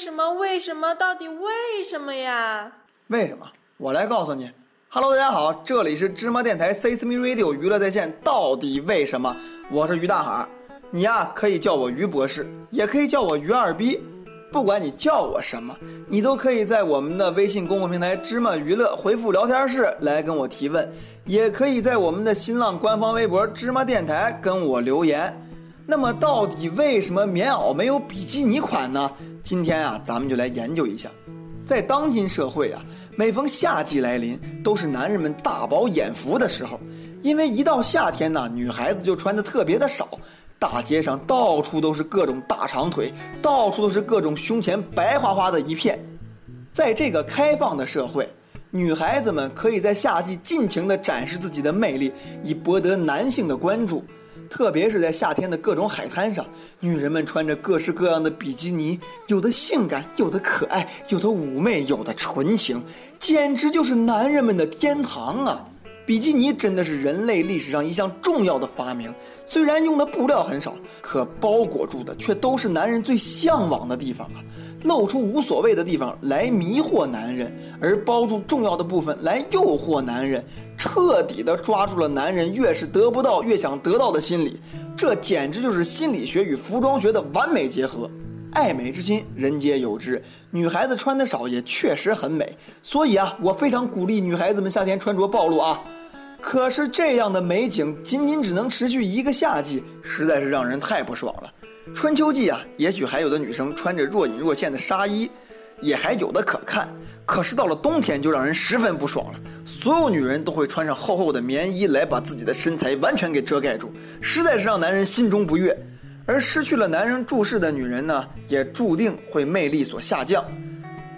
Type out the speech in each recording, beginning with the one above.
什么？为什么？到底为什么呀？为什么？我来告诉你。Hello，大家好，这里是芝麻电台 Sesame Radio 娱乐在线。到底为什么？我是于大海，你呀可以叫我于博士，也可以叫我于二逼。不管你叫我什么，你都可以在我们的微信公众平台“芝麻娱乐”回复聊天室来跟我提问，也可以在我们的新浪官方微博“芝麻电台”跟我留言。那么，到底为什么棉袄没有比基尼款呢？今天啊，咱们就来研究一下。在当今社会啊，每逢夏季来临，都是男人们大饱眼福的时候，因为一到夏天呢，女孩子就穿的特别的少。大街上到处都是各种大长腿，到处都是各种胸前白花花的一片。在这个开放的社会，女孩子们可以在夏季尽情地展示自己的魅力，以博得男性的关注。特别是在夏天的各种海滩上，女人们穿着各式各样的比基尼，有的性感，有的可爱，有的妩媚，有的纯情，简直就是男人们的天堂啊！比基尼真的是人类历史上一项重要的发明，虽然用的布料很少，可包裹住的却都是男人最向往的地方啊！露出无所谓的地方来迷惑男人，而包住重要的部分来诱惑男人，彻底的抓住了男人越是得不到越想得到的心理。这简直就是心理学与服装学的完美结合。爱美之心，人皆有之。女孩子穿的少也确实很美，所以啊，我非常鼓励女孩子们夏天穿着暴露啊。可是这样的美景仅仅只能持续一个夏季，实在是让人太不爽了。春秋季啊，也许还有的女生穿着若隐若现的纱衣，也还有的可看。可是到了冬天就让人十分不爽了，所有女人都会穿上厚厚的棉衣来把自己的身材完全给遮盖住，实在是让男人心中不悦。而失去了男人注视的女人呢，也注定会魅力所下降。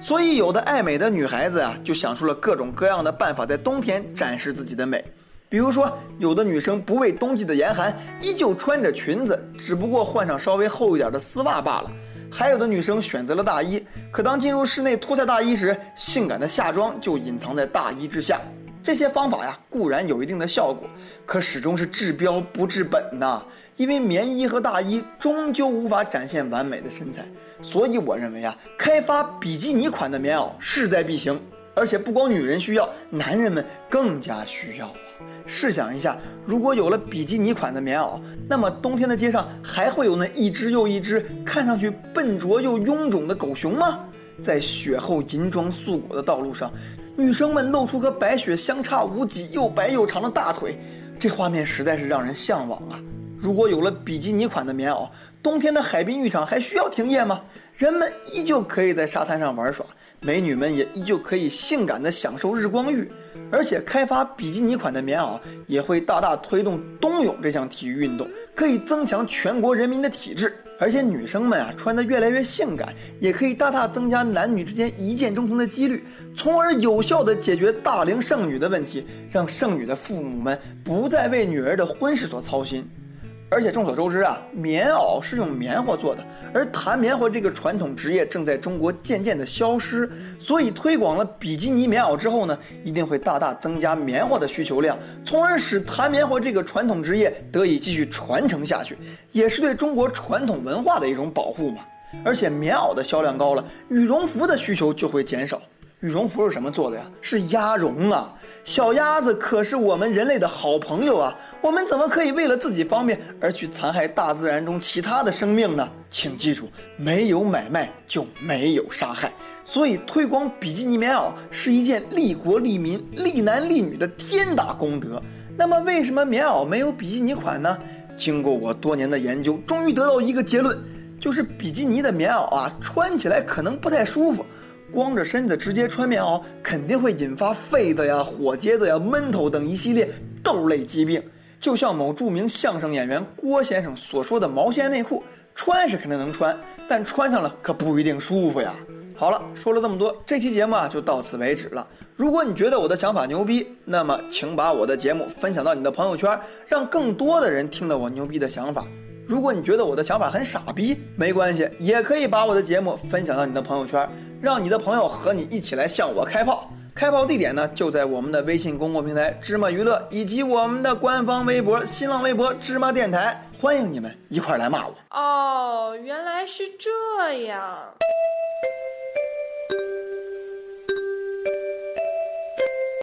所以，有的爱美的女孩子啊，就想出了各种各样的办法，在冬天展示自己的美。比如说，有的女生不畏冬季的严寒，依旧穿着裙子，只不过换上稍微厚一点的丝袜罢了；还有的女生选择了大衣，可当进入室内脱下大衣时，性感的夏装就隐藏在大衣之下。这些方法呀，固然有一定的效果，可始终是治标不治本呐。因为棉衣和大衣终究无法展现完美的身材，所以我认为啊，开发比基尼款的棉袄势在必行。而且不光女人需要，男人们更加需要啊！试想一下，如果有了比基尼款的棉袄，那么冬天的街上还会有那一只又一只看上去笨拙又臃肿的狗熊吗？在雪后银装素裹的道路上，女生们露出和白雪相差无几、又白又长的大腿，这画面实在是让人向往啊！如果有了比基尼款的棉袄，冬天的海滨浴场还需要停业吗？人们依旧可以在沙滩上玩耍，美女们也依旧可以性感地享受日光浴。而且，开发比基尼款的棉袄也会大大推动冬泳这项体育运动，可以增强全国人民的体质。而且，女生们啊穿得越来越性感，也可以大大增加男女之间一见钟情的几率，从而有效地解决大龄剩女的问题，让剩女的父母们不再为女儿的婚事所操心。而且众所周知啊，棉袄是用棉花做的，而弹棉花这个传统职业正在中国渐渐的消失，所以推广了比基尼棉袄之后呢，一定会大大增加棉花的需求量，从而使弹棉花这个传统职业得以继续传承下去，也是对中国传统文化的一种保护嘛。而且棉袄的销量高了，羽绒服的需求就会减少。羽绒服是什么做的呀？是鸭绒啊！小鸭子可是我们人类的好朋友啊！我们怎么可以为了自己方便而去残害大自然中其他的生命呢？请记住，没有买卖就没有杀害。所以推广比基尼棉袄是一件利国利民、利男利女的天大功德。那么为什么棉袄没有比基尼款呢？经过我多年的研究，终于得到一个结论，就是比基尼的棉袄啊，穿起来可能不太舒服。光着身子直接穿棉袄，肯定会引发痱子呀、火疖子呀、闷头等一系列痘类疾病。就像某著名相声演员郭先生所说的：“毛线内裤穿是肯定能穿，但穿上了可不一定舒服呀。”好了，说了这么多，这期节目啊就到此为止了。如果你觉得我的想法牛逼，那么请把我的节目分享到你的朋友圈，让更多的人听到我牛逼的想法。如果你觉得我的想法很傻逼，没关系，也可以把我的节目分享到你的朋友圈。让你的朋友和你一起来向我开炮，开炮地点呢就在我们的微信公共平台芝麻娱乐，以及我们的官方微博、新浪微博芝麻电台，欢迎你们一块来骂我。哦，原来是这样。